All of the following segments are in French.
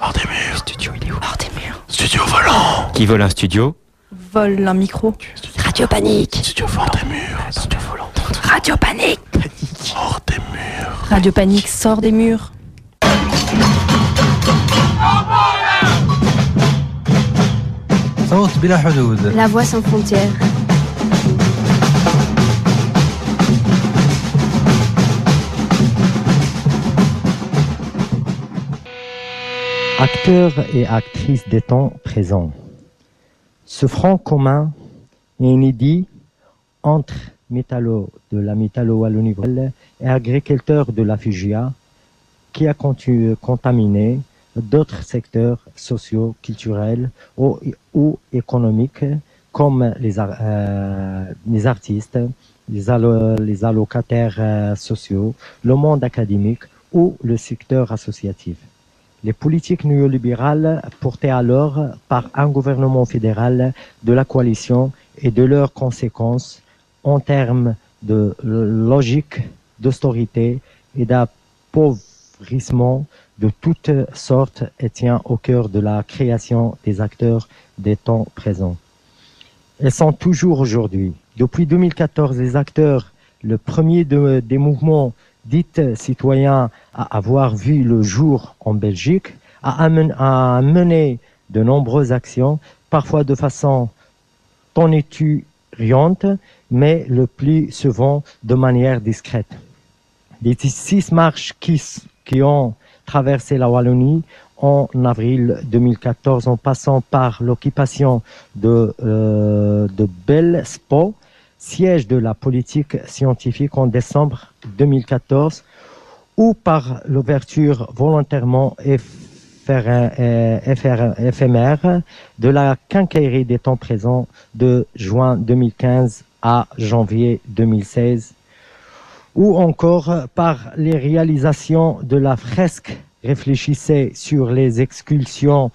Hors des murs. Studio, il est où Hors des murs. Studio volant. Qui vole un studio Vole un micro. Radio panique. Studio volant. Hors des murs. Studio volant. Radio panique. Panique. Hors des murs. Radio panique sort des murs. La voix sans frontières. Acteurs et actrices des temps présents. Ce front commun est inédit entre métallo de la métallo-wallonie et agriculteurs de la Fugia qui a contaminé d'autres secteurs sociaux, culturels ou, économiques comme les, euh, artistes, les allocataires euh, sociaux, le monde académique ou le secteur associatif. Les politiques néolibérales portées alors par un gouvernement fédéral de la coalition et de leurs conséquences en termes de logique d'austérité et d'appauvrissement de toutes sortes et tient au cœur de la création des acteurs des temps présents. Elles sont toujours aujourd'hui. Depuis 2014, les acteurs, le premier de- des mouvements dits citoyens à avoir vu le jour en Belgique, a, mené de nombreuses actions, parfois de façon tonitruante, mais le plus souvent de manière discrète. Les six marches qui, ont traversé la Wallonie en avril 2014 en passant par l'occupation de, euh, de siège de la politique scientifique en décembre 2014, ou par l'ouverture volontairement euh, éphémère de la quincaillerie des temps présents de juin 2015 à janvier 2016, ou encore par les réalisations de la fresque réfléchissez sur les expulsions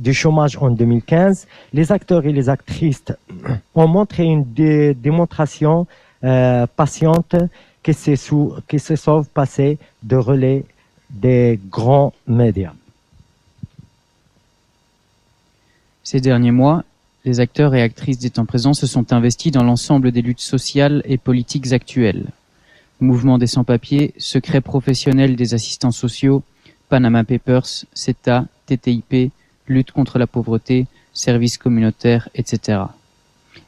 du chômage en 2015, les acteurs et les actrices ont montré une dé- démonstration euh, patiente que se, se sauve passer de relais des grands médias. Ces derniers mois, les acteurs et actrices des temps présents se sont investis dans l'ensemble des luttes sociales et politiques actuelles. Mouvement des sans-papiers, secret professionnel des assistants sociaux, Panama Papers, CETA, TTIP, lutte contre la pauvreté, services communautaires, etc.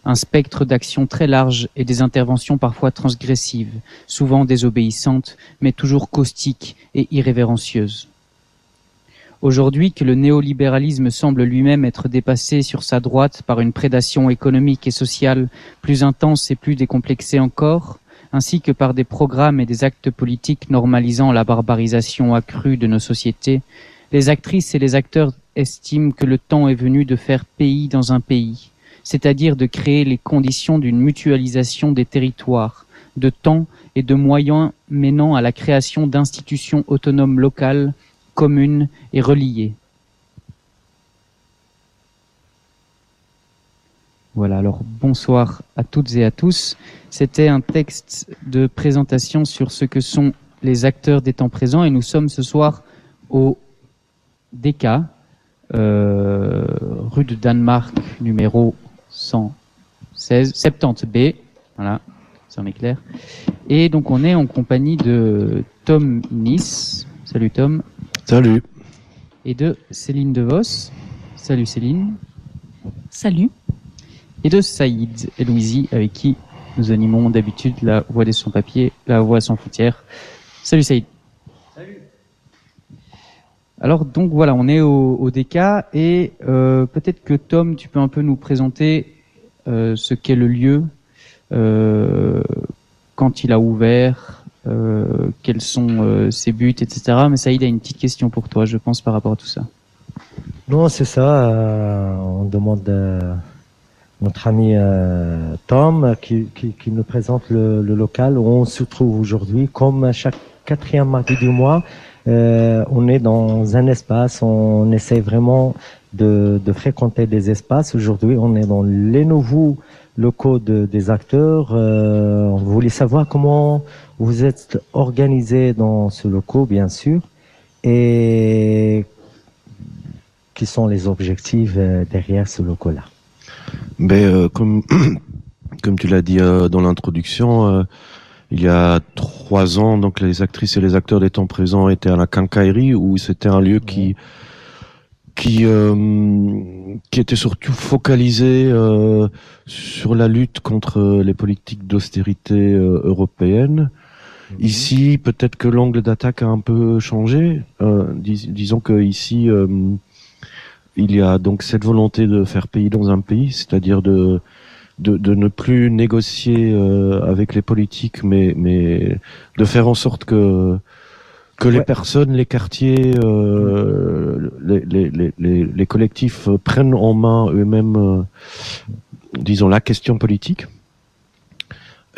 Un spectre d'actions très large et des interventions parfois transgressives, souvent désobéissantes, mais toujours caustiques et irrévérencieuses. Aujourd'hui que le néolibéralisme semble lui-même être dépassé sur sa droite par une prédation économique et sociale plus intense et plus décomplexée encore, ainsi que par des programmes et des actes politiques normalisant la barbarisation accrue de nos sociétés, les actrices et les acteurs estiment que le temps est venu de faire pays dans un pays, c'est-à-dire de créer les conditions d'une mutualisation des territoires, de temps et de moyens menant à la création d'institutions autonomes locales, communes et reliées. Voilà, alors bonsoir à toutes et à tous. C'était un texte de présentation sur ce que sont les acteurs des temps présents et nous sommes ce soir au DK, euh, rue de Danemark, numéro 116, 70B. Voilà, ça en est clair. Et donc on est en compagnie de Tom Nice. Salut Tom. Salut. Et de Céline DeVos. Salut Céline. Salut. Et de Saïd et Louisie, avec qui nous animons d'habitude la voix des sans-papiers, la voix sans frontières. Salut Saïd. Alors donc voilà, on est au, au DK et euh, peut-être que Tom, tu peux un peu nous présenter euh, ce qu'est le lieu, euh, quand il a ouvert, quels sont ses buts, etc. Mais Saïd a une petite question pour toi, je pense, par rapport à tout ça. Non, c'est ça. on demande notre ami Tom qui nous présente le, le local où on se trouve aujourd'hui. Comme chaque quatrième mardi du mois, euh, on est dans un espace. On essaie vraiment de, fréquenter des espaces. Aujourd'hui, on est dans les nouveaux locaux de- des acteurs. Euh, on voulait savoir comment vous êtes organisé dans ce local, bien sûr, et qui sont les objectifs euh, derrière ce logo-là Ben, comme, tu l'as dit dans l'introduction, il y a trois ans, donc les actrices et les acteurs des temps présents étaient à la Quincaillerie, où c'était un lieu qui qui euh, qui était surtout focalisé euh, sur la lutte contre les politiques d'austérité euh, européennes. Ici, peut-être que l'angle d'attaque a un peu changé. Euh, dis- disons que ici, euh, il y a donc cette volonté de faire pays dans un pays, c'est-à-dire de, de de ne plus négocier euh, avec les politiques, mais mais de faire en sorte que que les personnes, les quartiers, euh, les, les, les, les, collectifs euh, prennent en main eux-mêmes, euh, disons, la question politique.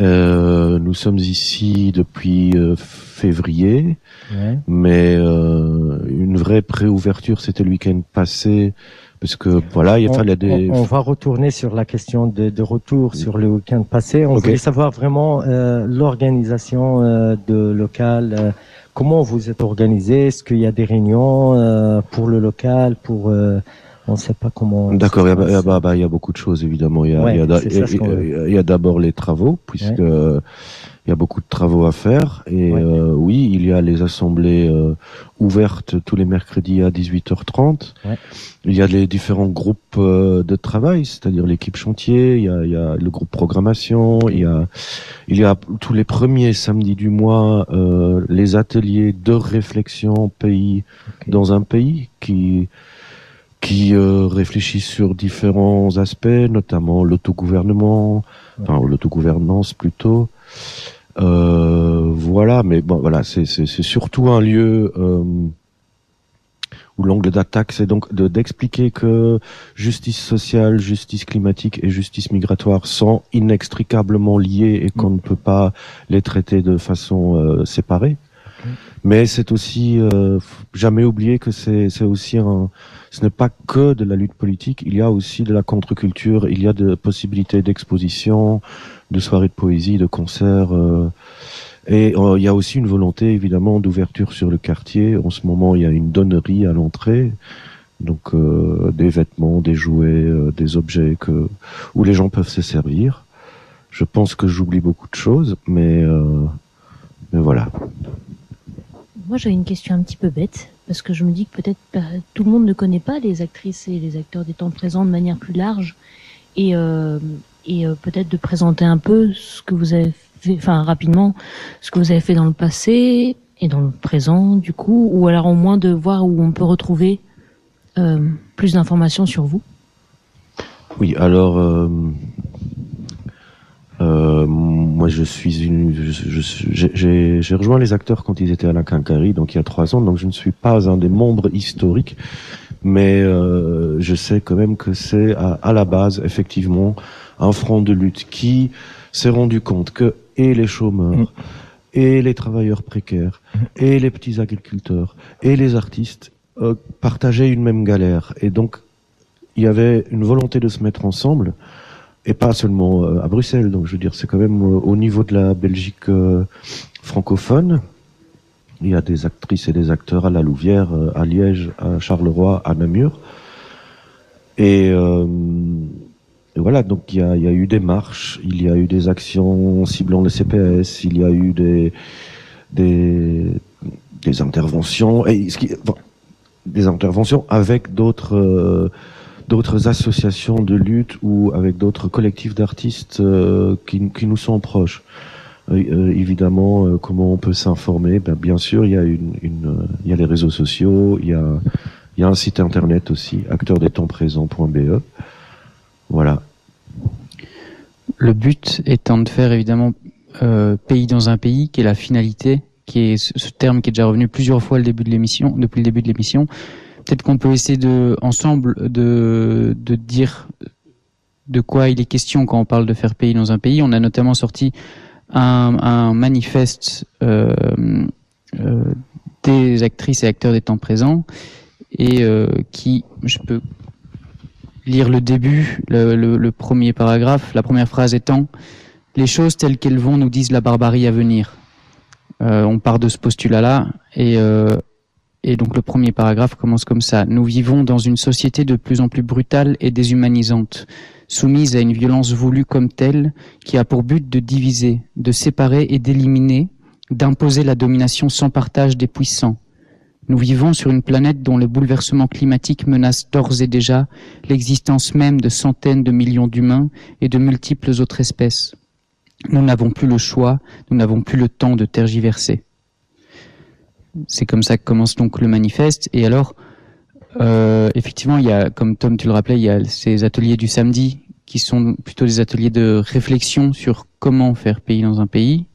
Euh, nous sommes ici depuis euh, février, Ouais. mais euh, une vraie préouverture, c'était le week-end passé, parce que voilà, il on, fallait des... on- on va retourner sur la question de, de retour sur le week-end passé. On voulait savoir vraiment euh, l'organisation euh, de local. euh, comment vous êtes organisé? Est-ce qu'il y a des réunions euh, pour le local Pour euh, on ne sait pas comment. D'accord, il il bah, bah, il y a beaucoup de choses évidemment. Il y a, Ouais, a d'abord les travaux, puisque euh, il y a beaucoup de travaux à faire. Et Ouais. euh, oui, il y a les assemblées euh, ouvertes tous les mercredis à 18h30. Ouais. Il y a les différents groupes euh, de travail, c'est-à-dire l'équipe chantier, il y, a, il y a le groupe programmation, il y a, il y a tous les premiers samedis du mois euh, les ateliers de réflexion pays dans un pays qui qui euh, réfléchissent sur différents aspects, notamment l'autogouvernement, enfin l'autogouvernance plutôt. Euh, voilà, mais bon, voilà, c'est surtout un lieu euh, où l'angle d'attaque, c'est donc de- d'expliquer que justice sociale, justice climatique et justice migratoire sont inextricablement liées et qu'on ne peut pas les traiter de façon euh, séparée. Mais c'est aussi euh, jamais oublier que c'est aussi un ce n'est pas que de la lutte politique, il y a aussi de la contre-culture, il y a de possibilités d'exposition, de soirées de poésie, de concerts. euh, et euh, il y a aussi une volonté évidemment d'ouverture sur le quartier. En ce moment, il y a une donnerie à l'entrée, donc des vêtements, des jouets, des objets que où les gens peuvent se servir. Je pense que j'oublie beaucoup de choses, mais mais voilà. Moi, j'avais une question un petit peu bête, parce que je me dis que peut-être bah, tout le monde ne connaît pas les actrices et les acteurs des temps présents de manière plus large, et, euh, et euh, peut-être de présenter un peu ce que vous avez fait, enfin rapidement, ce que vous avez fait dans le passé et dans le présent, du coup, ou alors au moins de voir où on peut retrouver euh, plus d'informations sur vous. Oui, alors euh, moi je suis une, je- je- j'ai- rejoint les acteurs quand ils étaient à la Quincaillerie, donc il y a trois ans, donc je ne suis pas un des membres historiques, mais euh, je sais quand même que c'est à, à la base effectivement un front de lutte qui s'est rendu compte que et les chômeurs Mm. et les travailleurs précaires et les petits agriculteurs et les artistes euh, partageaient une même galère et donc il y avait une volonté de se mettre ensemble et pas seulement euh, à Bruxelles. Donc je veux dire, c'est quand même euh, au niveau de la Belgique euh, francophone. Il y a des actrices et des acteurs à La Louvière, à Liège, à Charleroi, à Namur. Et, euh, voilà, donc il y, a, il y a eu des marches, il y a eu des actions ciblant le CPS, il y a eu des, des, des interventions, et ce qui, bon, des interventions avec d'autres euh, d'autres associations de lutte ou avec d'autres collectifs d'artistes euh, qui, qui nous sont proches. Euh, euh, évidemment, euh, comment on peut s'informer? Ben, Bien sûr, il y a une, une il y a les réseaux sociaux, il y a il y a un site internet aussi, acteurdestempsprésents.be. Voilà. Le but étant de faire évidemment euh, pays dans un pays, qui est la finalité, qui est ce terme qui est déjà revenu plusieurs fois le début de l'émission, depuis le début de l'émission. Peut-être qu'on peut essayer de ensemble de, de dire de quoi il est question quand on parle de faire pays dans un pays. On a notamment sorti un, un manifeste euh, euh, des actrices et acteurs des temps présents et euh, qui, je peux lire le début, le, le- le premier paragraphe, la première phrase étant Les choses telles qu'elles vont nous disent la barbarie à venir. Euh, on part de ce postulat-là et, euh, et donc le premier paragraphe commence comme ça. Nous vivons dans une société de plus en plus brutale et déshumanisante, soumise à une violence voulue comme telle, qui a pour but de diviser, de séparer et d'éliminer, d'imposer la domination sans partage des puissants. Nous vivons sur une planète dont le bouleversement climatique menace d'ores et déjà l'existence même de centaines de millions d'humains et de multiples autres espèces. Nous n'avons plus le choix, nous n'avons plus le temps de tergiverser. C'est comme ça que commence donc le manifeste. Et alors, euh, effectivement, il y a, comme Tom tu le rappelais, il y a ces ateliers du samedi qui sont plutôt des ateliers de réflexion sur comment faire pays dans un pays.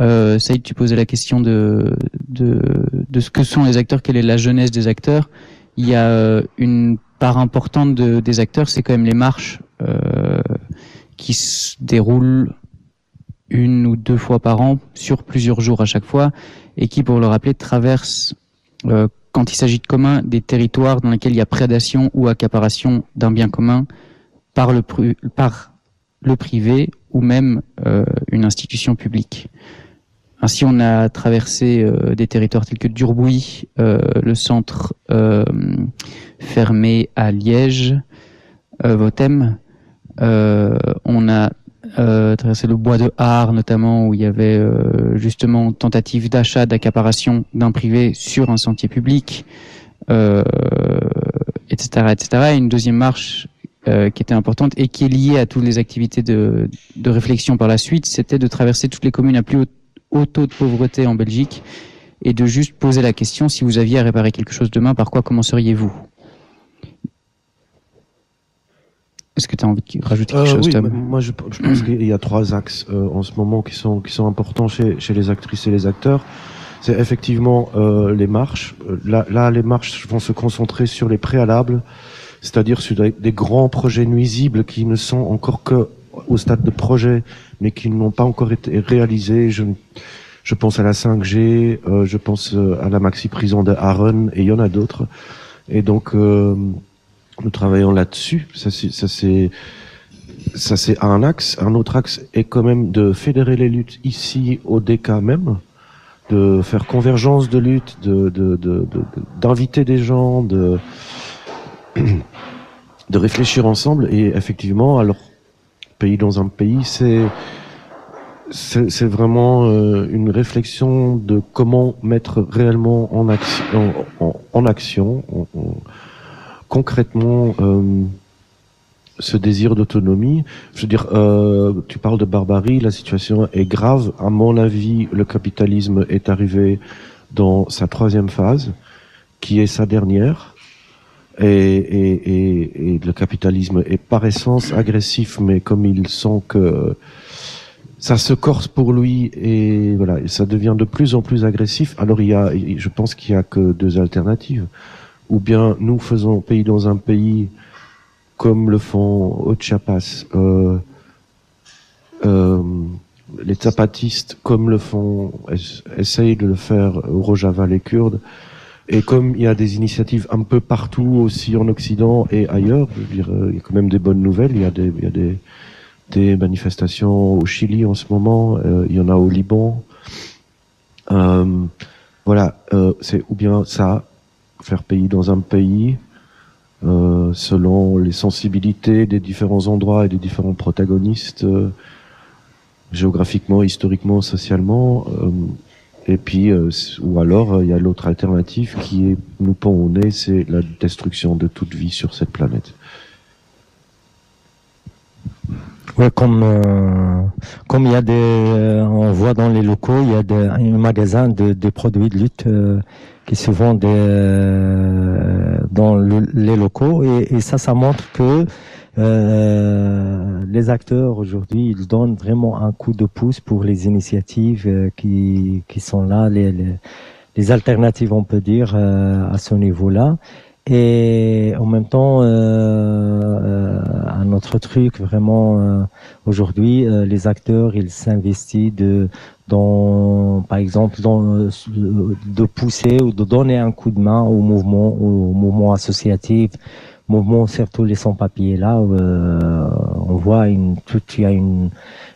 Euh, Saïd, tu posais la question de, de, de ce que sont les acteurs, quelle est la jeunesse des acteurs. Il y a euh, une part importante de, des acteurs, c'est quand même les marches euh, qui se déroulent une ou deux fois par an sur plusieurs jours à chaque fois et qui, pour le rappeler, traversent, euh, quand il s'agit de commun, des territoires dans lesquels il y a prédation ou accaparation d'un bien commun par le, par le privé ou même euh, une institution publique. Ainsi, on a traversé euh, des territoires tels que Durbouy, euh, le centre euh, fermé à Liège, Votem. on a traversé le bois de Har, notamment, où il y avait justement tentative d'achat, d'accaparation d'un privé sur un sentier public, etc., etc. Et une deuxième marche qui était importante et qui est liée à toutes les activités de, de réflexion par la suite, c'était de traverser toutes les communes à plus haute au taux de pauvreté en Belgique et de juste poser la question si vous aviez à réparer quelque chose demain, par quoi commenceriez-vous? Est-ce que tu as envie de rajouter quelque euh, chose, oui, Moi, je, je pense qu'il y a trois axes euh, en ce moment qui sont qui sont importants chez, chez les actrices et les acteurs. C'est effectivement euh, les marches. Euh, là, là, les marches vont se concentrer sur les préalables, c'est-à-dire sur des, des grands projets nuisibles qui ne sont encore que au stade de projet, mais qui n'ont pas encore été réalisés. Je, je pense à la 5G, euh, je pense à la maxi prison de Aaron, et il y en a d'autres. Et donc, euh, nous travaillons là-dessus. Ça, c'est, ça, c'est, un axe. Un autre axe est quand même de fédérer les luttes ici au DK même, de faire convergence de luttes, de, de, de, de- d'inviter des gens, de, de réfléchir ensemble. Et effectivement, alors, pays dans un pays, c'est c'est vraiment euh, une réflexion de comment mettre réellement en action, en, en- en- concrètement euh, ce désir d'autonomie. Je veux dire, euh, tu parles de barbarie, la situation est grave. À mon avis, le capitalisme est arrivé dans sa troisième phase, qui est sa dernière. Et, et, et, et le capitalisme est par essence agressif, mais comme il sent que ça se corse pour lui et voilà, ça devient de plus en plus agressif. Alors il y a, je pense qu'il y a que deux alternatives. Ou bien nous faisons pays dans un pays comme le font au Chiapas, euh, euh, les zapatistes comme le font, es- essayent de le faire au Rojava les Kurdes. Et comme il y a des initiatives un peu partout aussi en Occident et ailleurs, je veux dire, euh, il y a quand même des bonnes nouvelles. Il y a des, il y a des, des manifestations au Chili en ce moment. euh, il y en a au Liban. Euh, voilà, euh, c'est ou bien ça, faire pays dans un pays, euh, selon les sensibilités des différents endroits et des différents protagonistes, euh, géographiquement, historiquement, socialement. euh, et puis, euh, ou alors, euh, il y a l'autre alternative qui est, nous pend au nez, c'est la destruction de toute vie sur cette planète. Ouais, comme euh, comme il y a des, euh, on voit dans les locaux, il y a des, un magasin de, de produits de lutte euh, qui se vendent euh, dans le- les locaux et, et ça, ça montre que euh, les acteurs aujourd'hui, ils donnent vraiment un coup de pouce pour les initiatives euh, qui qui sont là, les, les les alternatives, on peut dire, euh, à ce niveau-là. Et en même temps, euh, euh, un autre truc vraiment aujourd'hui, les acteurs, ils s'investissent de dans, par exemple, euh, de pousser ou de donner un coup de main au mouvement, au mouvement associatif, mouvement surtout les sans-papiers. Là, euh, on voit une toute, il y a une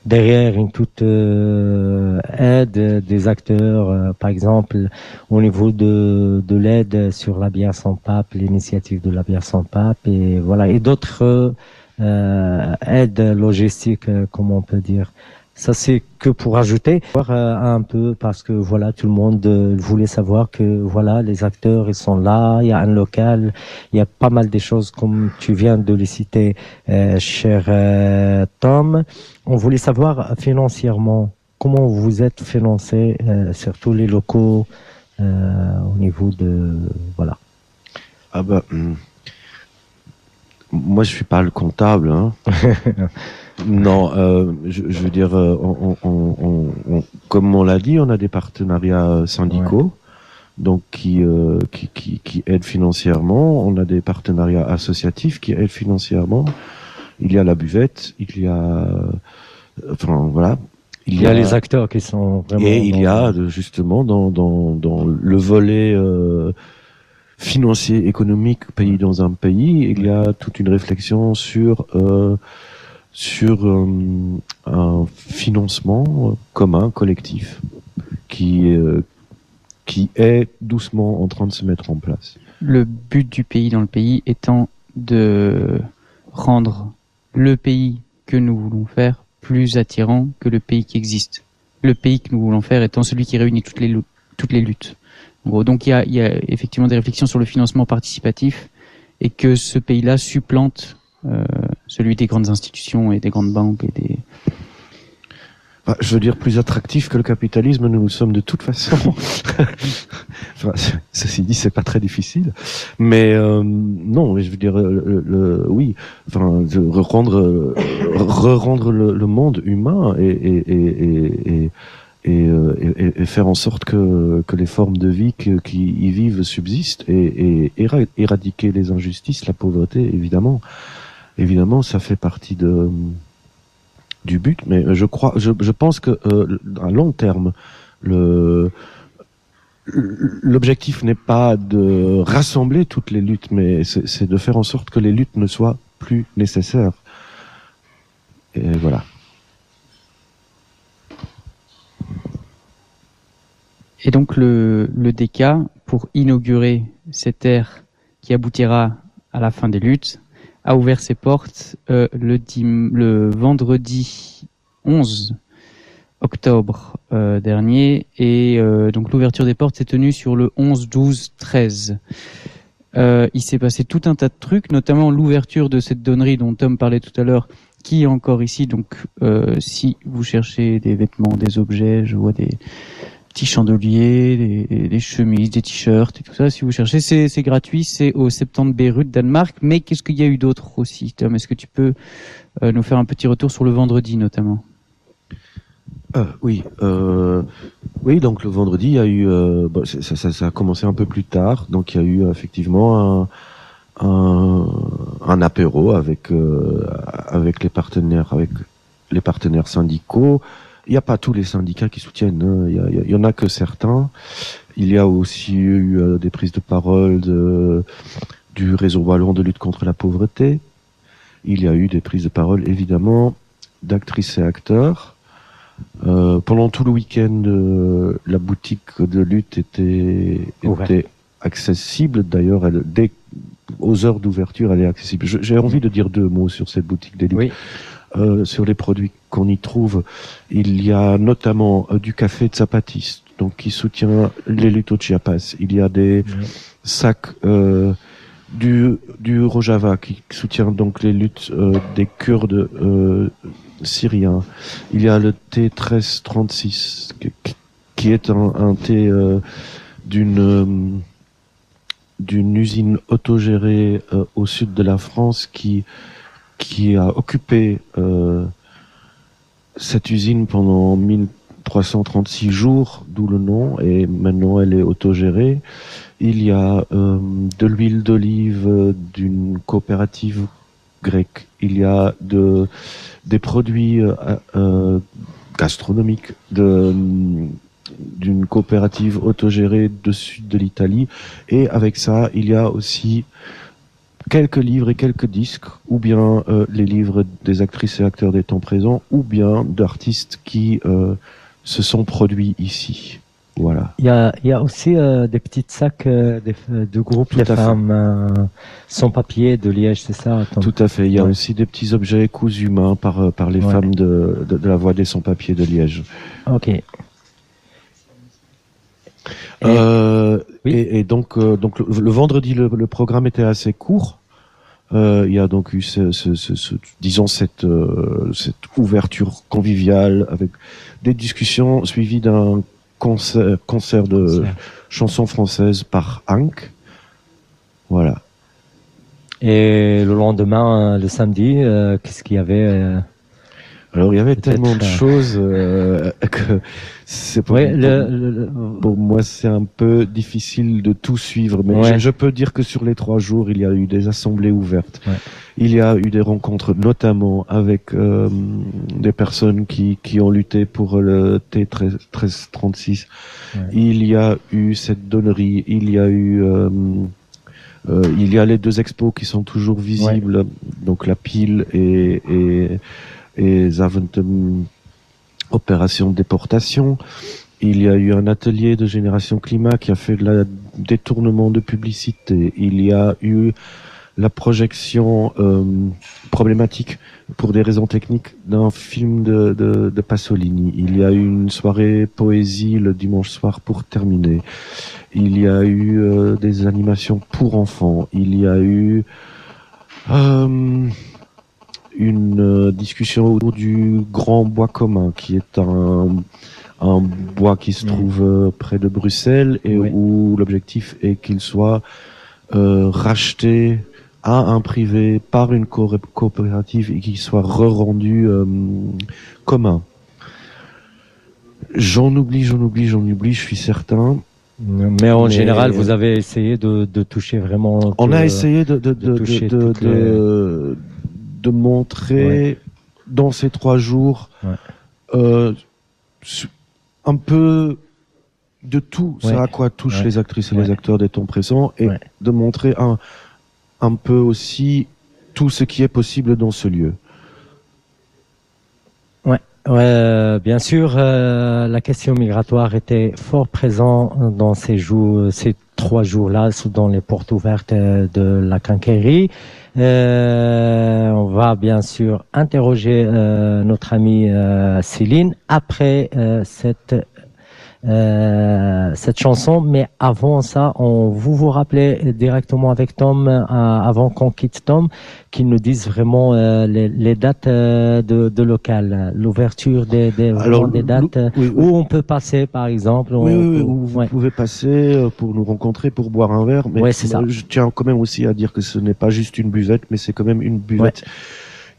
derrière une toute euh, aide des acteurs, euh, par exemple au niveau de, de l'aide sur la bière sans pape, l'initiative de la bière sans pape, et voilà, et d'autres euh, aides logistiques, euh, comme on peut dire. Ça c'est que pour ajouter euh, un peu parce que voilà tout le monde euh, voulait savoir que voilà les acteurs ils sont là, il y a un local, il y a pas mal de choses comme tu viens de les citer, euh, cher euh, Tom. On voulait savoir financièrement comment vous êtes financé, euh, surtout les locaux au niveau de voilà. Ah bah, hum. moi je suis pas le comptable. Hein. non, euh, je, je veux dire, euh, on, on- on- on- comme on l'a dit, on a des partenariats euh, syndicaux, donc qui, euh, qui, qui, qui aident financièrement. On a des partenariats associatifs qui aident financièrement. Il y a la buvette, il y a, euh, enfin voilà, Il y a les acteurs qui sont vraiment. et il y a justement dans, dans, dans le volet euh, financier économique pays dans un pays, il y a toute une réflexion sur euh, sur euh, un financement commun collectif qui euh, qui est doucement en train de se mettre en place. Le but du pays dans le pays étant de rendre le pays que nous voulons faire plus attirant que le pays qui existe. Le pays que nous voulons faire étant celui qui réunit toutes les, toutes les luttes. Donc il y a, y a effectivement des réflexions sur le financement participatif et que ce pays-là supplante euh, celui des grandes institutions et des grandes banques et des, Enfin, je veux dire plus attractif que le capitalisme, nous le sommes de toute façon. enfin, ceci dit, c'est pas très difficile, mais euh, non, mais je veux dire, le, le- oui, enfin, de rendre, euh, re-rendre le, le monde humain et et et et, et, et, euh, et- et faire en sorte que que les formes de vie que- qui y vivent subsistent et, et éra- éradiquer les injustices, la pauvreté, évidemment, évidemment, ça fait partie de du but, mais je crois, je, pense que euh, à long terme, l'objectif n'est pas de rassembler toutes les luttes, mais c'est c'est de faire en sorte que les luttes ne soient plus nécessaires. Et voilà. Et donc le, le DK, pour inaugurer cette ère qui aboutira à la fin des luttes, a ouvert ses portes euh, le, dim- le vendredi 11 octobre euh, dernier. Et euh, donc l'ouverture des portes s'est tenue sur le 11, 12, 13. Euh, il s'est passé tout un tas de trucs, notamment l'ouverture de cette donnerie dont Tom parlait tout à l'heure, qui est encore ici. Donc si vous cherchez des vêtements, des objets, je vois des petits chandeliers, des, des chemises, des t-shirts et tout ça. Si vous cherchez, c'est gratuit, c'est au 70 Beyrouth, Danemark. Mais qu'est-ce qu'il y a eu d'autre aussi, Tom? Est-ce que tu peux euh, nous faire un petit retour sur le vendredi notamment? Euh, oui, euh, oui. Donc le vendredi, il y a eu, euh, ça, ça, ça a commencé un peu plus tard. Donc il y a eu effectivement un, un, un apéro avec euh, avec les partenaires, avec les partenaires syndicaux. Il n'y a pas tous les syndicats qui soutiennent. hein. Il y, il y en a que certains. Il y a aussi eu euh, des prises de parole de, du réseau wallon de lutte contre la pauvreté. Il y a eu des prises de parole évidemment d'actrices et acteurs. Euh, pendant tout le week-end, euh, la boutique de lutte était, Ouverte. était accessible. D'ailleurs, elle, dès aux heures d'ouverture, elle est accessible. J'ai envie de dire deux mots sur cette boutique de lutte. Oui. Euh, sur les produits qu'on y trouve. Il y a notamment euh, du café de zapatiste, donc qui soutient les luttes au Chiapas. Il y a des sacs euh, du, du Rojava qui soutient donc les luttes euh, des Kurdes euh, syriens. Il y a le thé 1336 qui, qui est un, un thé euh, d'une d'une usine autogérée euh, au sud de la France qui qui a occupé euh, cette usine pendant 1336 jours, d'où le nom, et maintenant elle est autogérée. Il y a euh, de l'huile d'olive euh, d'une coopérative grecque. Il y a de, des produits euh, gastronomique de d'une coopérative autogérée de sud de l'Italie. Et avec ça, il y a aussi quelques livres et quelques disques, ou bien euh, les livres des actrices et acteurs des temps présents, ou bien d'artistes qui euh, se sont produits ici. Voilà. Il y a, il y a aussi euh, des petits sacs des, de groupes Tout de femmes sans papier de Liège, c'est ça Tout à fait. Il y a Ouais. aussi des petits objets cousus main par, par les Ouais. femmes de, de, de la voix des sans-papiers de Liège. Ok. Et- Euh, Oui. et, et donc, euh, donc le, le vendredi, le, le programme était assez court. Euh, il y a donc eu, ce, ce, ce- ce- disons, cette, euh, cette ouverture conviviale avec des discussions suivies d'un concert, concert de chansons françaises par Hank. Voilà. Et le lendemain, le samedi, euh, qu'est-ce qu'il y avait euh, Alors il y avait tellement de choses euh, que c'est pour, Ouais, pour- le, le- le- pour moi c'est un peu difficile de tout suivre, mais Ouais. je, je peux dire que sur les trois jours il y a eu des assemblées ouvertes, Ouais. il y a eu des rencontres notamment avec euh, des personnes qui qui ont lutté pour le T 1336. Ouais. Il y a eu cette donnerie, il y a eu euh, euh, il y a les deux expos qui sont toujours visibles, donc la pile et, et, et Zaventem Opération Déportation. Il y a eu un atelier de Génération Climat qui a fait de la détournement de publicité. Il y a eu la projection euh, problématique pour des raisons techniques d'un film de, de, de Pasolini. Il y a eu une soirée poésie le dimanche soir pour terminer. Il y a eu euh, des animations pour enfants. Il y a eu euh, une euh, discussion autour du grand bois commun, qui est un, un bois qui se trouve euh, près de Bruxelles et Oui. où l'objectif est qu'il soit euh, racheté à un privé par une co- coopérative et qu'il soit re-rendu euh, commun. J'en oublie, j'en oublie, j'en oublie, je suis certain. Mais en Mais- général, vous avez essayé de, de toucher vraiment. On a essayé de, de, de de, de, de, montrer dans ces trois jours Ouais. euh, un peu de tout ce Ouais. à quoi touchent les actrices et les acteurs des temps présents et de montrer un, un peu aussi tout ce qui est possible dans ce lieu. Ouais, euh, bien sûr, euh, la question migratoire était fort présente dans ces jours, ces trois jours-là, dans les portes ouvertes euh, de la quincaillerie. Euh, on va bien sûr interroger euh, notre amie euh, Céline après euh, cette euh, cette chanson, mais avant ça, on vous vous rappelez directement avec Tom, euh, avant qu'on quitte Tom, qu'il nous dise vraiment euh, les, les dates de, de local, l'ouverture des, des, dates oui, oui. où on peut passer, par exemple. Oui, on où vous ouais. pouvez passer pour nous rencontrer, pour boire un verre. Mais Ouais, c'est ça. je tiens quand même aussi à dire que ce n'est pas juste une buvette, mais c'est quand même une buvette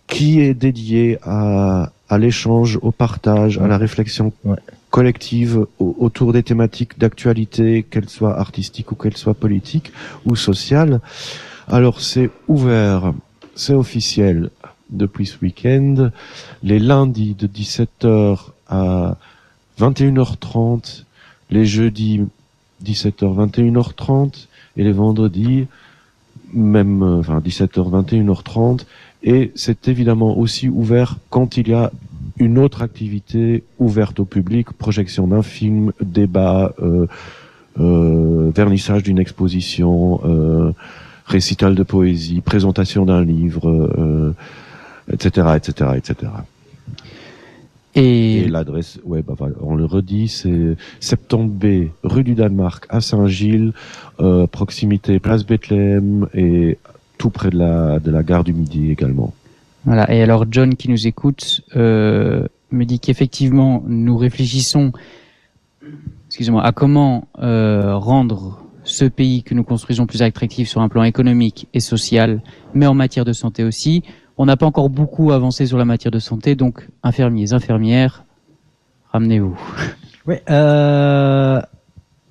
qui est dédiée à, à l'échange, au partage, à la réflexion Ouais. Collective au- autour des thématiques d'actualité, qu'elles soient artistiques ou qu'elles soient politiques ou sociales. Alors c'est ouvert, c'est officiel depuis ce week-end, les lundis de 17h à 21h30, les jeudis 17h, 21h30 et les vendredis même euh, enfin 17h, 21h30 et c'est évidemment aussi ouvert quand il y a une autre activité ouverte au public, projection d'un film, débat, euh, euh, vernissage d'une exposition, euh, récital de poésie, présentation d'un livre, euh, etc., etc., etc. Et, Et l'adresse web, enfin, on le redit, c'est 70B, rue du Danemark, à Saint-Gilles, euh, proximité place Bethléem et tout près de la, de la gare du Midi également. Voilà. Et alors John qui nous écoute euh, me dit qu'effectivement nous réfléchissons, excusez-moi, à comment euh, rendre ce pays que nous construisons plus attractif sur un plan économique et social, mais en matière de santé aussi. On n'a pas encore beaucoup avancé sur la matière de santé, donc infirmiers, infirmières, ramenez-vous. Oui, euh,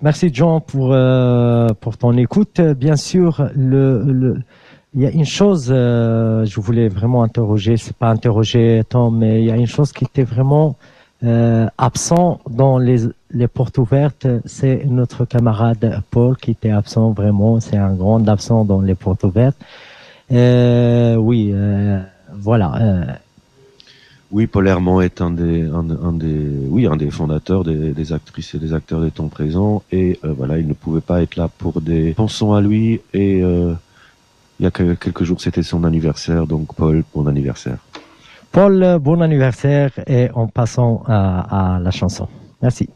merci John pour euh, pour ton écoute. Bien sûr, le, le il y a une chose, euh, je voulais vraiment interroger, c'est pas interroger Tom, mais il y a une chose qui était vraiment Euh, absent dans les, les portes ouvertes, c'est notre camarade Paul qui était absent vraiment. C'est un grand absent dans les portes ouvertes. Euh, oui, euh, voilà. euh, Oui, Paul Herman est un des, un, des, oui, un des fondateurs des, des actrices et des acteurs des temps présents. Et euh, voilà, il ne pouvait pas être là pour des pensons à lui. Et il y a que- quelques jours, c'était son anniversaire. Donc, Paul, bon anniversaire. Paul, bon anniversaire et en passant à la chanson. Merci.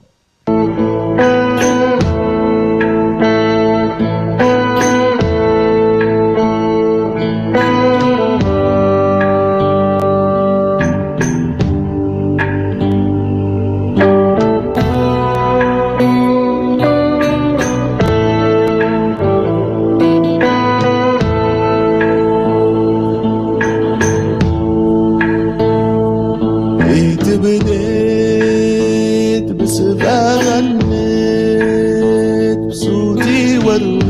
غنيت بصوتي ورويت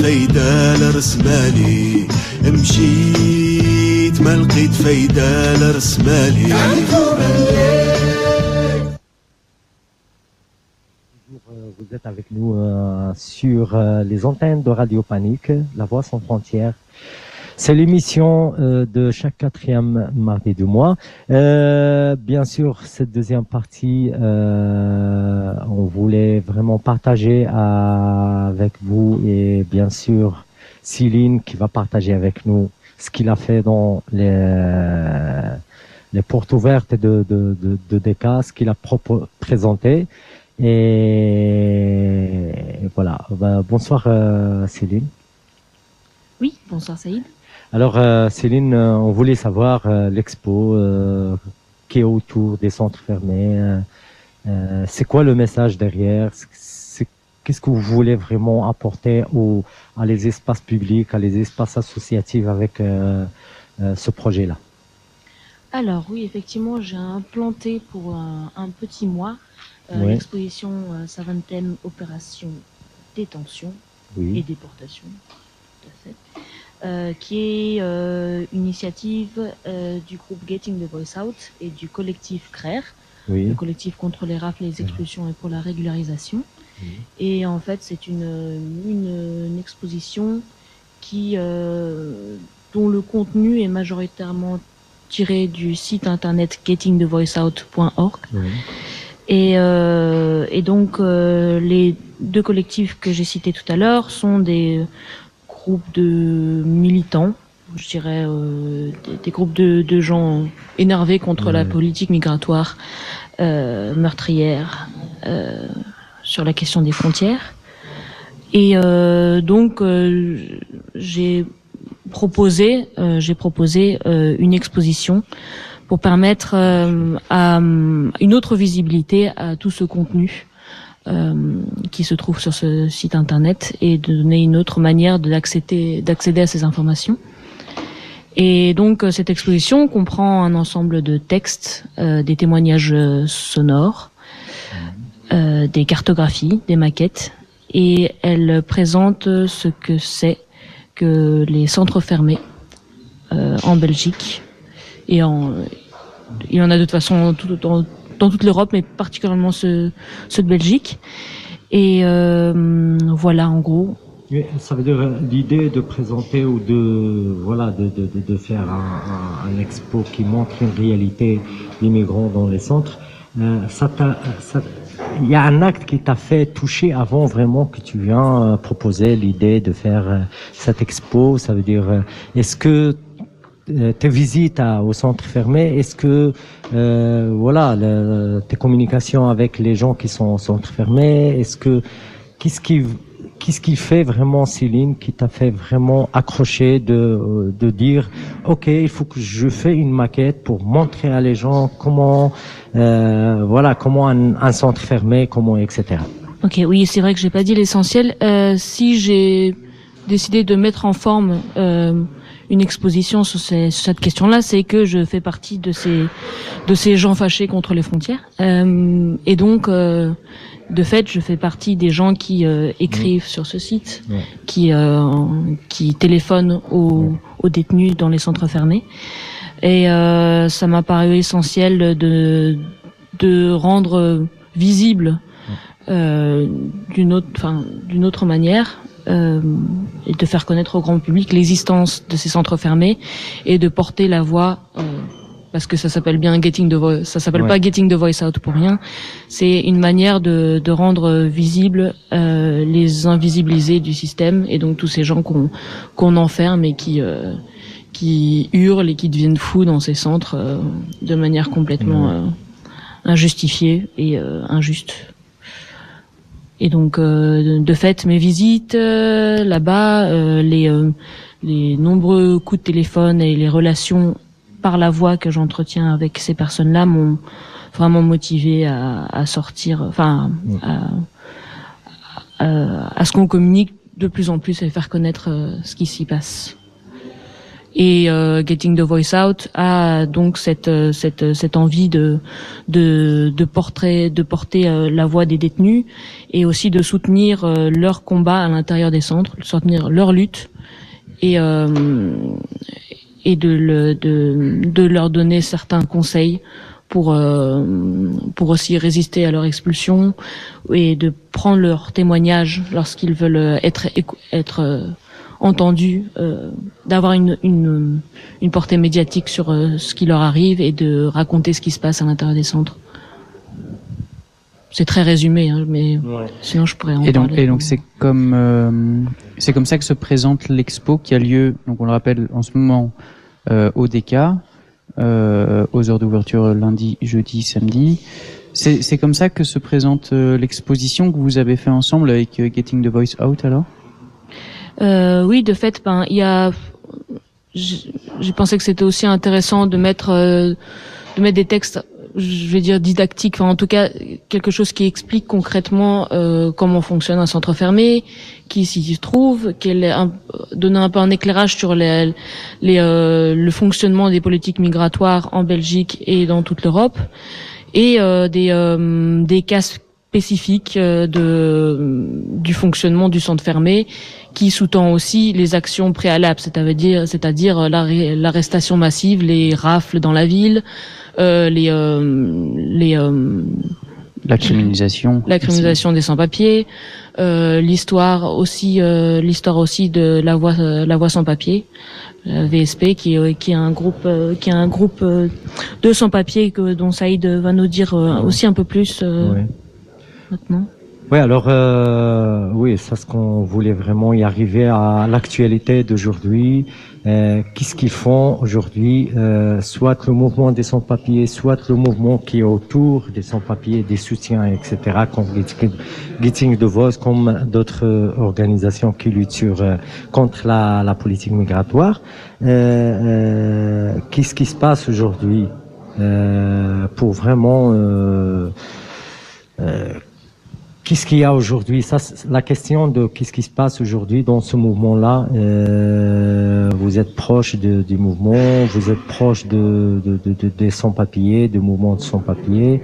فايدة لرسمالي مشيت ما لقيت فايدة لرسمالي Euh, Vous êtes avec nous euh, sur euh, les antennes de Radio Panique, La Voix sans frontières. C'est l'émission euh, de chaque quatrième mardi du mois. Euh, bien sûr, cette deuxième partie, euh, on voulait vraiment partager avec vous et bien sûr Céline qui va partager avec nous ce qu'il a fait dans les, portes ouvertes de, de, de, de DECA, ce qu'il a présenté. Et voilà. Bah, bonsoir Céline. Oui, bonsoir Saïd. Alors euh, Céline, euh, on voulait savoir euh, l'expo qui est autour des centres fermés. c'est quoi le message derrière? Qu'est-ce que vous voulez vraiment apporter au, à les espaces publics, à les espaces associatifs avec ce projet-là? Alors oui, effectivement, j'ai implanté pour un, un petit mois euh, l'exposition euh, Opération Détention et Déportation, tout à fait, euh, qui est euh, une initiative euh, du groupe Getting the Voice Out et du collectif CRER, le oui, collectif contre les rafles, les expulsions et pour la régularisation. Et en fait, c'est une, une, une exposition qui, euh, dont le contenu est majoritairement tiré du site internet gettingthevoiceout.org. oui. Et, euh, et donc, euh, les deux collectifs que j'ai cités tout à l'heure sont des groupes de militants, je dirais euh, des, des groupes de, de gens énervés contre la politique migratoire euh, meurtrière euh, sur la question des frontières. Et euh, donc, euh, j'ai proposé, euh, j'ai proposé euh, une exposition pour permettre euh, à, euh, une autre visibilité à tout ce contenu qui se trouve sur ce site internet et de donner une autre manière de d'accéder d'accéder à ces informations. Et donc euh, cette exposition comprend un ensemble de textes, euh, des témoignages euh, sonores, euh, des cartographies, des maquettes, et elle présente ce que c'est que les centres fermés euh, en Belgique et en il y en a de toute façon tout- dans, dans toute l'Europe, mais particulièrement ceux, de Belgique. Et euh, voilà, en gros. Ça veut dire euh, l'idée de présenter ou de voilà de, de, de, faire un, expo qui montre une réalité des migrants dans les centres. Euh, ça il y a un acte qui t'a fait toucher avant vraiment que tu viens proposer l'idée de faire cette expo. Ça veut dire est-ce que tes visites au centre fermé, est-ce que euh, voilà le- tes communications avec les gens qui sont au centre fermé, est-ce que qu'est-ce qui qu'est-ce qui fait vraiment Céline qui t'a fait vraiment accrocher de euh, de dire ok il faut que je fais une maquette pour montrer à les gens comment euh, voilà comment un, un centre fermé comment etc Ok, oui, c'est vrai que j'ai pas dit l'essentiel. Euh, si j'ai décidé de mettre en forme euh, une exposition sur, ces- sur cette question-là, c'est que je fais partie de ces de ces gens fâchés contre les frontières, Euh, et donc euh, de fait, je fais partie des gens qui euh, écrivent sur ce site, qui qui téléphonent aux, aux détenus dans les centres fermés, et ça m'a paru essentiel de de rendre visible euh, d'une autre, enfin d'une autre manière, euh, et de faire connaître au grand public l'existence de ces centres fermés et de porter la voix. euh, parce que ça s'appelle bien Getting the Voice, ça s'appelle Ouais. pas Getting the Voice Out pour rien. C'est une manière de, de rendre visibles euh, les invisibilisés du système et donc tous ces gens qu'on qu'on enferme et qui euh, qui hurlent et qui deviennent fous dans ces centres euh, de manière complètement euh, injustifiée et euh, injuste. Et donc, euh, de fait, mes visites euh, là-bas, euh, les, euh, les nombreux coups de téléphone et les relations par la voix que j'entretiens avec ces personnes-là m'ont vraiment motivé à, à sortir, enfin, à, à, à ce qu'on communique de plus en plus et faire connaître ce qui s'y passe. Et euh, Getting the Voice Out a donc cette euh, cette cette envie de de de porter de porter euh, la voix des détenus et aussi de soutenir euh, leur combat à l'intérieur des centres, soutenir leur lutte et euh, et de, le, de de leur donner certains conseils pour euh, pour aussi résister à leur expulsion et de prendre leur témoignage lorsqu'ils veulent être être entendus, euh, d'avoir une, une une portée médiatique sur euh, ce qui leur arrive et de raconter ce qui se passe à l'intérieur des centres. C'est très résumé, hein, mais sinon je pourrais en Et donc, parler. et donc c'est comme euh, c'est comme ça que se présente l'expo qui a lieu, donc on le rappelle en ce moment euh, au DK, euh, aux heures d'ouverture lundi, jeudi, samedi. C'est c'est comme ça que se présente euh, l'exposition que vous avez fait ensemble avec euh, Getting the Voice Out alors? Euh, oui, de fait, ben il y a. J'ai pensé que c'était aussi intéressant de mettre euh, de mettre des textes, je vais dire didactiques, enfin en tout cas quelque chose qui explique concrètement euh, comment fonctionne un centre fermé, qui s'y trouve, qu'elle un, donner un peu un éclairage sur les, les euh, le fonctionnement des politiques migratoires en Belgique et dans toute l'Europe, et euh, des euh, des cas spécifiques de du fonctionnement du centre fermé qui sous-tend aussi les actions préalables, c'est-à-dire, c'est-à-dire l'arrêt- l'arrestation massive, les rafles dans la ville, euh, les, euh, les, euh, La criminalisation. la criminalisation des sans-papiers, euh, l'histoire aussi, euh, l'histoire aussi de la voix, euh, la voix sans-papiers, euh, VSP, qui, est- qui est un groupe, euh, qui est un groupe euh, de sans-papiers que dont Saïd va nous dire euh, aussi un peu plus euh, Ouais. maintenant. Oui, alors euh, oui, c'est ce qu'on voulait vraiment y arriver à l'actualité d'aujourd'hui. Euh, Qu'est-ce qu'ils font aujourd'hui euh, Soit le mouvement des sans-papiers, soit le mouvement qui est autour des sans-papiers, des soutiens, etc. Comme Getting, the Voice, comme d'autres organisations qui luttent sur euh, contre la, la politique migratoire. Euh, euh, Qu'est-ce qui se passe aujourd'hui pour vraiment Qu'est-ce qu'il y a aujourd'hui? Ça, la question de qu'est-ce qui se passe aujourd'hui dans ce mouvement-là. euh, vous êtes proche de- du mouvement, vous êtes proche de, de, de- de- des sans-papiers, du mouvement de sans-papiers.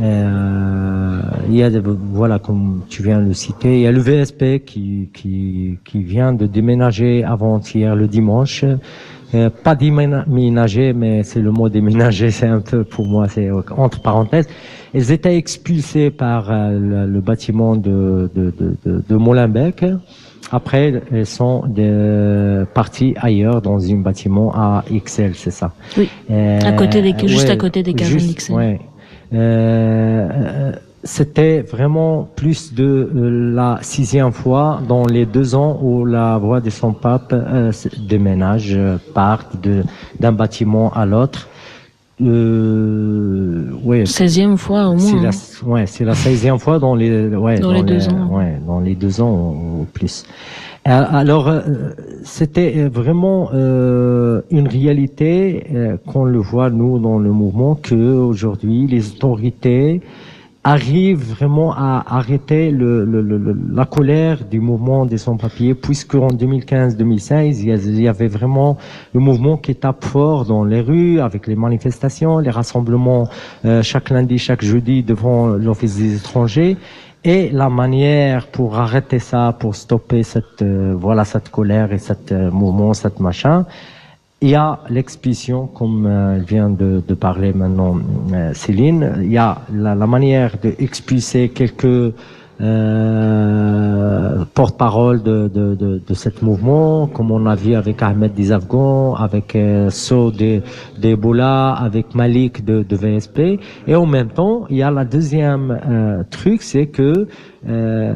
Euh, il y a, voilà, comme tu viens de le citer, il y a le VSP qui, qui, qui vient de déménager avant-hier le dimanche. Euh, pas déménager, mais c'est le mot déménager, c'est un peu pour moi, c'est entre parenthèses. Ils étaient expulsés par euh, le, le bâtiment de, de, de, de, de Molenbeek. Après, ils sont de, partis ailleurs dans un bâtiment à XL, c'est ça. Oui. Euh, À côté des- juste ouais, à côté des casernes juste, XL. ouais. Euh, euh, c'était vraiment plus de euh, la sixième fois dans les deux ans où la voix des sans-papes euh, s- déménage, euh, part de- d'un bâtiment à l'autre. Euh, ouais, 16e fois au c'est moins. la, ouais, c'est la 16e fois dans les, ouais, Dans les deux ans. Ouais, dans les deux ans ou plus. Euh, Alors, euh, c'était euh, vraiment euh, une réalité euh, qu'on le voit nous dans le mouvement que aujourd'hui les autorités arrivent vraiment à arrêter la colère du mouvement des sans-papiers, puisque en 2015-2016, il y a- il y avait vraiment le mouvement qui tape fort dans les rues, avec les manifestations, les rassemblements euh, chaque lundi, chaque jeudi devant l'Office des étrangers. Et la manière pour arrêter ça, pour stopper cette euh, voilà cette colère et cette euh, mouvement, cette machin, il y a l'expulsion, comme euh, vient de, parler maintenant euh, Céline. Il y a la, la manière d'expulser quelques euh, porte-parole de, de, de, de ce mouvement, comme on a vu avec Ahmed des Afghans, avec euh, So de d'Ebola, avec Malik de, de VSP. Et en même temps, il y a la deuxième euh, truc, c'est que euh,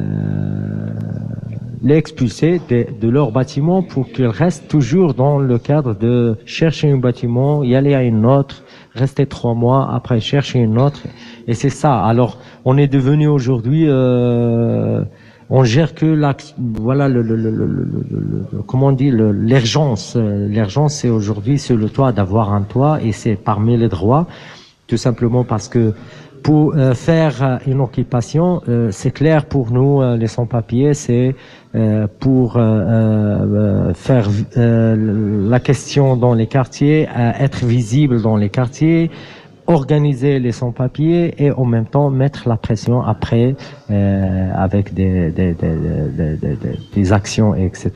les de, de leur bâtiment pour qu'ils restent toujours dans le cadre de chercher un bâtiment, y aller à une autre, rester trois mois, après chercher une autre. Et c'est ça. Alors, on est devenu aujourd'hui, euh, on gère que la, voilà le, le, le, le, comment on dit, l'urgence. L'urgence, c'est aujourd'hui sur le toit d'avoir un toit et c'est parmi les droits, tout simplement parce que pour euh, faire euh, une occupation, c'est clair pour nous, les sans-papiers, c'est pour faire la question dans les quartiers, être visible dans les quartiers, organiser les sans-papiers et en même temps mettre la pression après euh, avec des, des, des, des, des- actions, etc.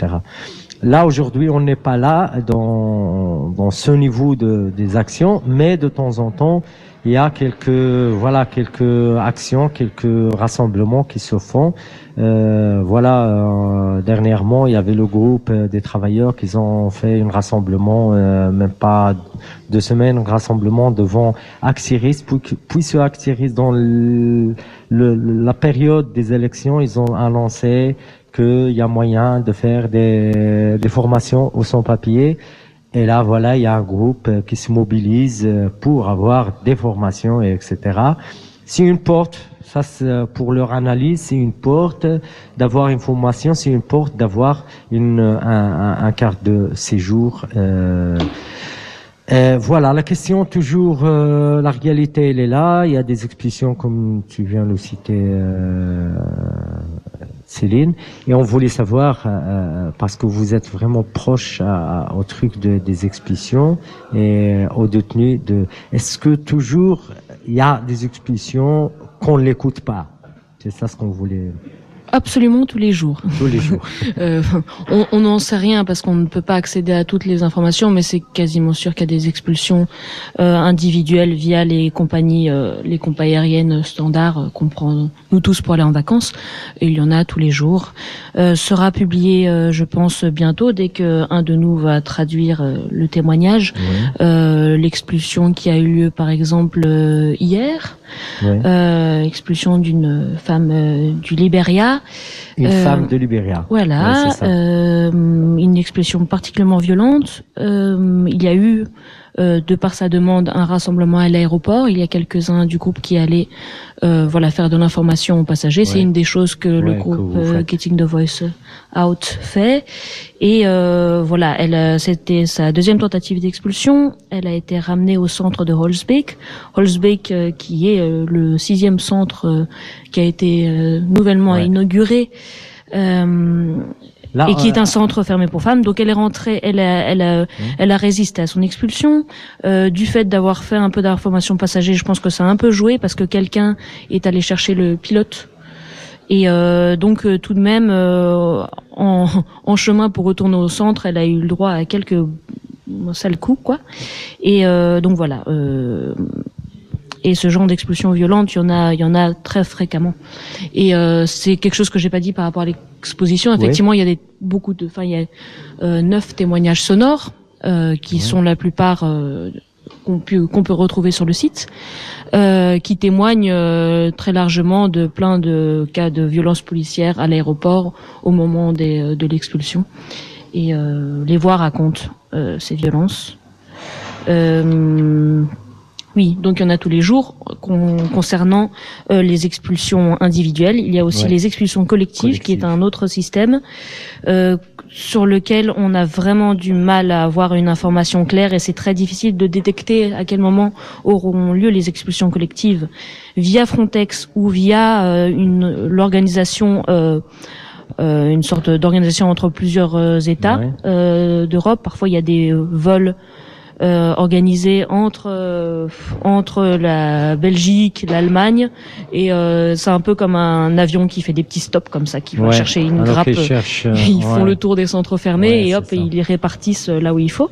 Là aujourd'hui, on n'est pas là dans, dans ce niveau de, des actions, mais de temps en temps, il y a quelques voilà quelques actions, quelques rassemblements qui se font. Euh, voilà, euh, dernièrement, il y avait le groupe des travailleurs qui ont fait un rassemblement, euh, même pas deux semaines, un rassemblement devant Axiris, puis, puis ce Axiris, dans le- le- la période des élections, ils ont annoncé qu'il y a moyen de faire des, des formations au sans-papier. Et là, voilà, il y a un groupe euh, qui se mobilise euh, pour avoir des formations, et etc. C'est une porte, ça euh, pour leur analyse, c'est une porte d'avoir une formation, c'est une porte d'avoir une un, un, carte de séjour. euh, euh, voilà, la question toujours, euh, la réalité elle est là. Il y a des explications comme tu viens de le citer, euh, Céline. Et on voulait savoir, euh, parce que vous êtes vraiment proche à- au truc de, des expulsions et aux détenus, de, est-ce que toujours il y a des expulsions qu'on ne l'écoute pas? C'est ça ce qu'on voulait Absolument tous les jours. tous les jours. Euh, on n'en sait rien parce qu'on ne peut pas accéder à toutes les informations, mais c'est quasiment sûr qu'il y a des expulsions euh, individuelles via les compagnies, euh, les compagnies aériennes standards euh, qu'on prend nous tous pour aller en vacances. Et il y en a tous les jours. Euh, sera publié, euh, je pense, bientôt dès que un de nous va traduire le témoignage. Euh, L'expulsion qui a eu lieu, par exemple, euh, hier. Euh, expulsion d'une femme euh, du Libéria. Une Euh, femme de Libéria. Voilà, une expulsion particulièrement violente. Il y a eu, euh, de par sa demande, un rassemblement à l'aéroport. Il y a quelques-uns du groupe qui allaient euh, voilà, faire de l'information aux passagers. C'est une des choses que le Ouais, groupe euh. Getting the Voice Out fait. Et euh, voilà, elle, c'était sa deuxième tentative d'expulsion. Elle a été ramenée au centre de Holzbeek. Holzbeek, euh, qui est le sixième centre euh, qui a été euh, nouvellement Ouais. inauguré. Euh, Là, et qui est euh, un centre fermé pour femmes. Donc elle est rentrée, elle a, elle a, elle a résisté à son expulsion. Euh, du fait d'avoir fait un peu d'information passager, je pense que ça a un peu joué parce que quelqu'un est allé chercher le pilote. Et euh, donc euh, tout de même, euh, en, en chemin pour retourner au centre, elle a eu le droit à quelques sales coups, quoi. Et euh, donc voilà. Euh, et ce genre d'expulsion violente, il y en a, il y en a très fréquemment. Et euh, c'est quelque chose que j'ai pas dit par rapport à l'exposition. Effectivement, il y a des beaucoup de, enfin, il y a euh, neuf témoignages sonores euh, qui sont la plupart euh, qu'on peut, qu'on peut retrouver sur le site, euh, qui témoignent euh, très largement de plein de cas de violences policières à l'aéroport au moment des, euh, de l'expulsion. Et euh, les voix racontent euh, ces violences. Oui, donc il y en a tous les jours. Con- concernant euh, les expulsions individuelles, il y a aussi Ouais. les expulsions collectives, qui est un autre système euh, sur lequel on a vraiment du mal à avoir une information claire et c'est très difficile de détecter à quel moment auront lieu les expulsions collectives via Frontex ou via euh, une l'organisation euh, euh, une sorte d'organisation entre plusieurs euh, États Ouais. euh, d'Europe. Parfois, il y a des vols euh, organisés entre euh, entre la Belgique, l'Allemagne, et euh, c'est un peu comme un avion qui fait des petits stops comme ça, qui va Ouais. chercher une grappe. qu'ils cherchent, euh, Ils font ouais. le tour des centres fermés Ouais, et hop, et ils les répartissent euh, là où il faut.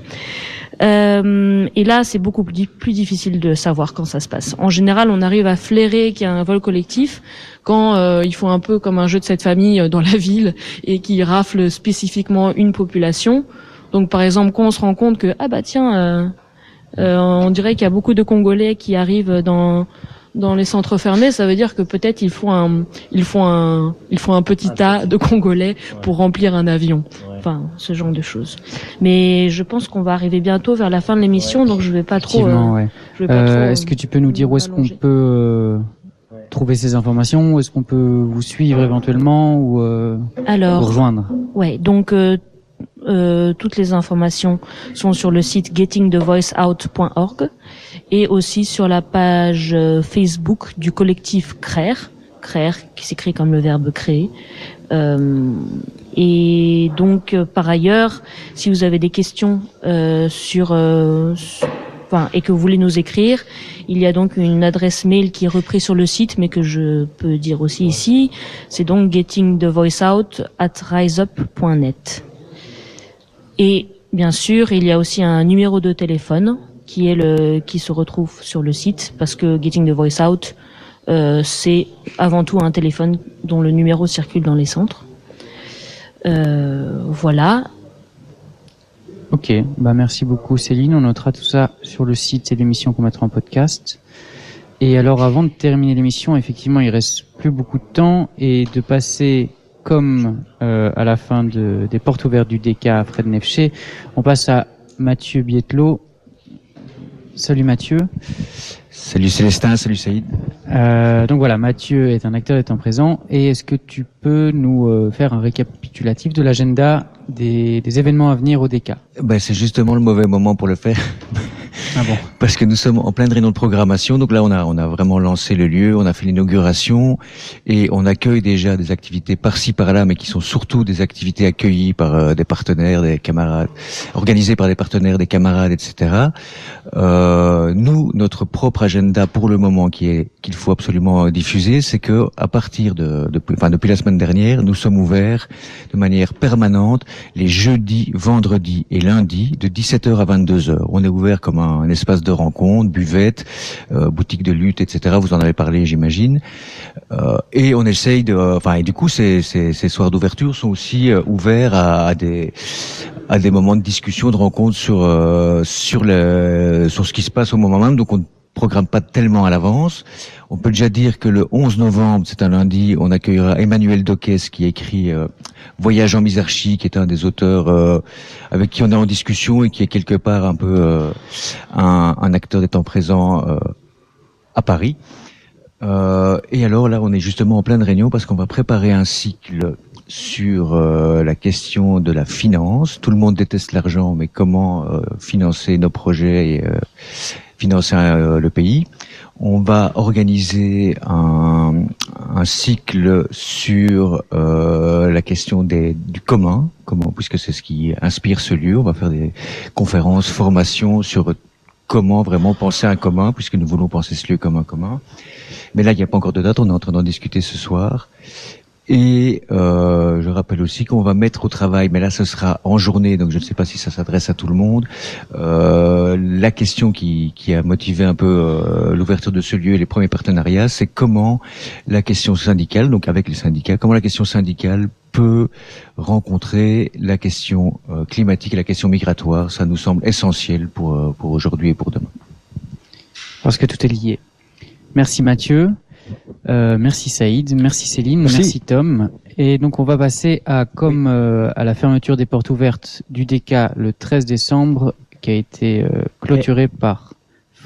Euh, et là, c'est beaucoup plus, difficile de savoir quand ça se passe. En général, on arrive à flairer qu'il y a un vol collectif quand euh, ils font un peu comme un jeu de cette famille euh, dans la ville et qui rafle spécifiquement une population. Donc, par exemple, quand on se rend compte que ah bah tiens, euh, euh, on dirait qu'il y a beaucoup de Congolais qui arrivent dans dans les centres fermés, ça veut dire que peut-être ils font un ils font un ils font un petit tas de Congolais pour remplir un avion. Enfin, ce genre de choses. Mais je pense qu'on va arriver bientôt vers la fin de l'émission, donc je vais pas trop. Euh, ouais. Euh, trop, Est-ce que tu peux nous dire où est-ce qu'on peut euh, trouver ces informations? Où est-ce qu'on peut vous suivre éventuellement ou euh, Alors, vous rejoindre? Ouais, donc euh, toutes les informations sont sur le site gettingthevoiceout.org et aussi sur la page euh, Facebook du collectif CRER, CRER qui s'écrit comme le verbe créer. Euh, et donc, euh, par ailleurs, si vous avez des questions euh, sur, euh, sur- et que vous voulez nous écrire, il y a donc une adresse mail qui est reprise sur le site, mais que je peux dire aussi ici. C'est donc getting the voice out at riseup.net. Et bien sûr, il y a aussi un numéro de téléphone qui est le qui se retrouve sur le site parce que Getting the Voice Out euh, c'est avant tout un téléphone dont le numéro circule dans les centres. Euh, voilà. Ok, bah merci beaucoup Céline. On notera tout ça sur le site et l'émission qu'on mettra en podcast. Et alors avant de terminer l'émission, effectivement, il reste plus beaucoup de temps et de passer comme euh, à la fin de, des portes ouvertes du DK à Fred Nefché, on passe à Mathieu Bietlo. Salut Mathieu. Salut Célestin, salut Saïd. Euh, donc voilà, Mathieu est un acteur étant présent. Et est-ce que tu peux nous euh, faire un récapitulatif de l'agenda des, des événements à venir au DK Ben, c'est justement le mauvais moment pour le faire. Ah Parce que nous sommes en pleine réunion de programmation. Donc là, on a, on a vraiment lancé le lieu, on a fait l'inauguration et on accueille déjà des activités par-ci, par-là, mais qui sont surtout des activités accueillies par euh, des partenaires, des camarades, organisées par des partenaires, des camarades, etc. Euh, nous, notre propre agenda pour le moment qui est qu'il faut absolument diffuser, c'est que à partir de, enfin, depuis la semaine dernière, nous sommes ouverts de manière permanente les jeudis, vendredis et lundis de 17h à 22h. On est ouvert comme un, un espace de rencontre, buvette, euh, boutique de lutte, etc. Vous en avez parlé, j'imagine. Euh, et on essaye de, enfin, et du coup, ces, ces, ces soirs d'ouverture sont aussi euh, ouverts à, à des à des moments de discussion, de rencontre sur euh, sur le sur ce qui se passe au moment même. Donc on programme pas tellement à l'avance. On peut déjà dire que le 11 novembre, c'est un lundi, on accueillera Emmanuel Doquès qui écrit euh, Voyage en Misarchie, qui est un des auteurs euh, avec qui on est en discussion et qui est quelque part un peu euh, un, acteur étant présent euh, à Paris. Et alors là, on est justement en pleine réunion parce qu'on va préparer un cycle sur la question de la finance. Tout le monde déteste l'argent, mais comment financer nos projets et financer euh, le pays On va organiser un, un cycle sur euh, la question des, du commun, comment, puisque c'est ce qui inspire ce lieu. On va faire des conférences, formations sur comment vraiment penser un commun, puisque nous voulons penser ce lieu comme un commun. Mais là, il n'y a pas encore de date, on est en train d'en discuter ce soir. Et euh, je rappelle aussi qu'on va mettre au travail, mais là ce sera en journée, donc je ne sais pas si ça s'adresse à tout le monde. Euh, la question qui, qui a motivé un peu euh, l'ouverture de ce lieu et les premiers partenariats, c'est comment la question syndicale, donc avec les syndicats, comment la question syndicale peut rencontrer la question euh, climatique et la question migratoire. Ça nous semble essentiel pour, euh, pour aujourd'hui et pour demain. Parce que tout est lié. Merci Mathieu. Euh, merci Saïd, merci Céline, merci. Merci. Tom. Et donc on va passer à comme euh, à la fermeture des portes ouvertes du DK le 13 décembre, qui a été euh, clôturé par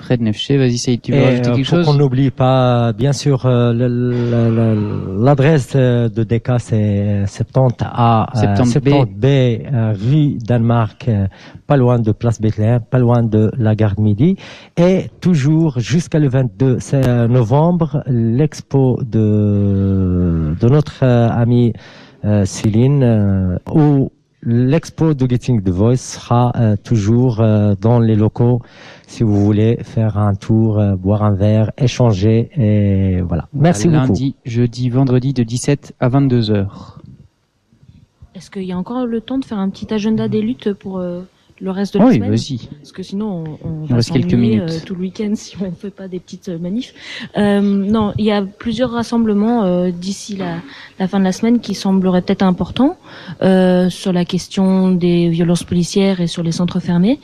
Fred Nefché. Vas-y Saïd, tu veux rajouter euh, quelque chose qu'on n'oublie pas, bien sûr, euh, l'adresse de DK, c'est 70 A, euh, 70 B. 70 B, euh, rue Danemark, pas loin de Place Bethléem, pas loin de la gare de Midi. Et toujours jusqu'à le 22 c'est, euh, novembre, l'expo de, de notre amie euh, Céline, où l'expo de Getting the Voice sera euh, toujours euh, dans les locaux si vous voulez faire un tour, euh, boire un verre, échanger et voilà. Merci beaucoup. Lundi, jeudi, vendredi de 17 à 22 heures. Est-ce qu'il y a encore le temps de faire un petit agenda des luttes pour euh, le reste de la Oui, semaine vas-y. Parce que sinon, on, on Il va reste quelques minutes. euh, tout le week-end si on ne fait pas des petites euh, manifs. Euh, non, il y a plusieurs rassemblements euh, d'ici la, la fin de la semaine qui sembleraient peut-être importants euh, sur la question des violences policières et sur les centres fermés.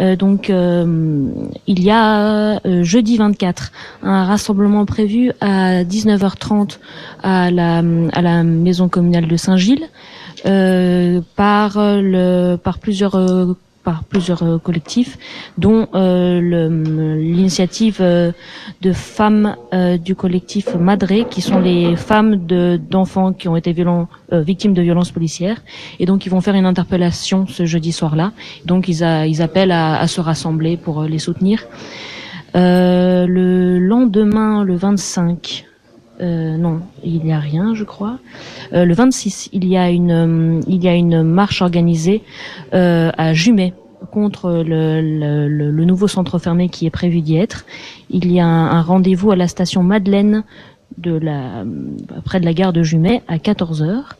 Euh, donc, euh, il y a euh, jeudi 24 un rassemblement prévu à 19h30 à la, à la maison communale de Saint-Gilles euh, par le par plusieurs euh, par plusieurs euh, collectifs, dont euh, l'initiative euh, de femmes du collectif Madré, qui sont les femmes de d'enfants qui ont été violents, victimes de violences policières, et donc ils vont faire une interpellation ce jeudi soir-là. Donc ils, a- ils appellent à, à se rassembler pour les soutenir. Euh, le lendemain, le 25, euh, non, il n'y a rien, je crois. Euh, le 26, il y a une, euh, il y a une marche organisée à Jumet contre le, nouveau centre fermé qui est prévu d'y être. Il y a un, rendez-vous à la station Madeleine près de la gare de Jumet à 14 heures.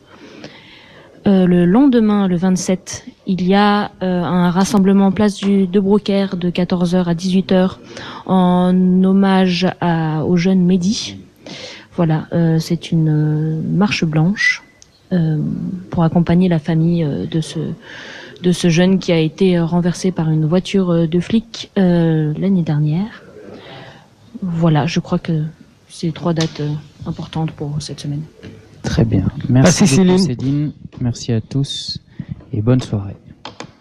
Le lendemain, le 27, il y a un rassemblement place du, de Brocaire de 14h à 18h en hommage à, au jeune Mehdi. Voilà, euh, c'est une euh, marche blanche euh, pour accompagner la famille euh, de ce de ce jeune qui a été renversé par une voiture de flic euh, l'année dernière. Voilà, je crois que c'est trois dates euh, importantes pour cette semaine. Très bien. Merci Merci, beaucoup, Céline. Céline. Merci à tous et bonne soirée.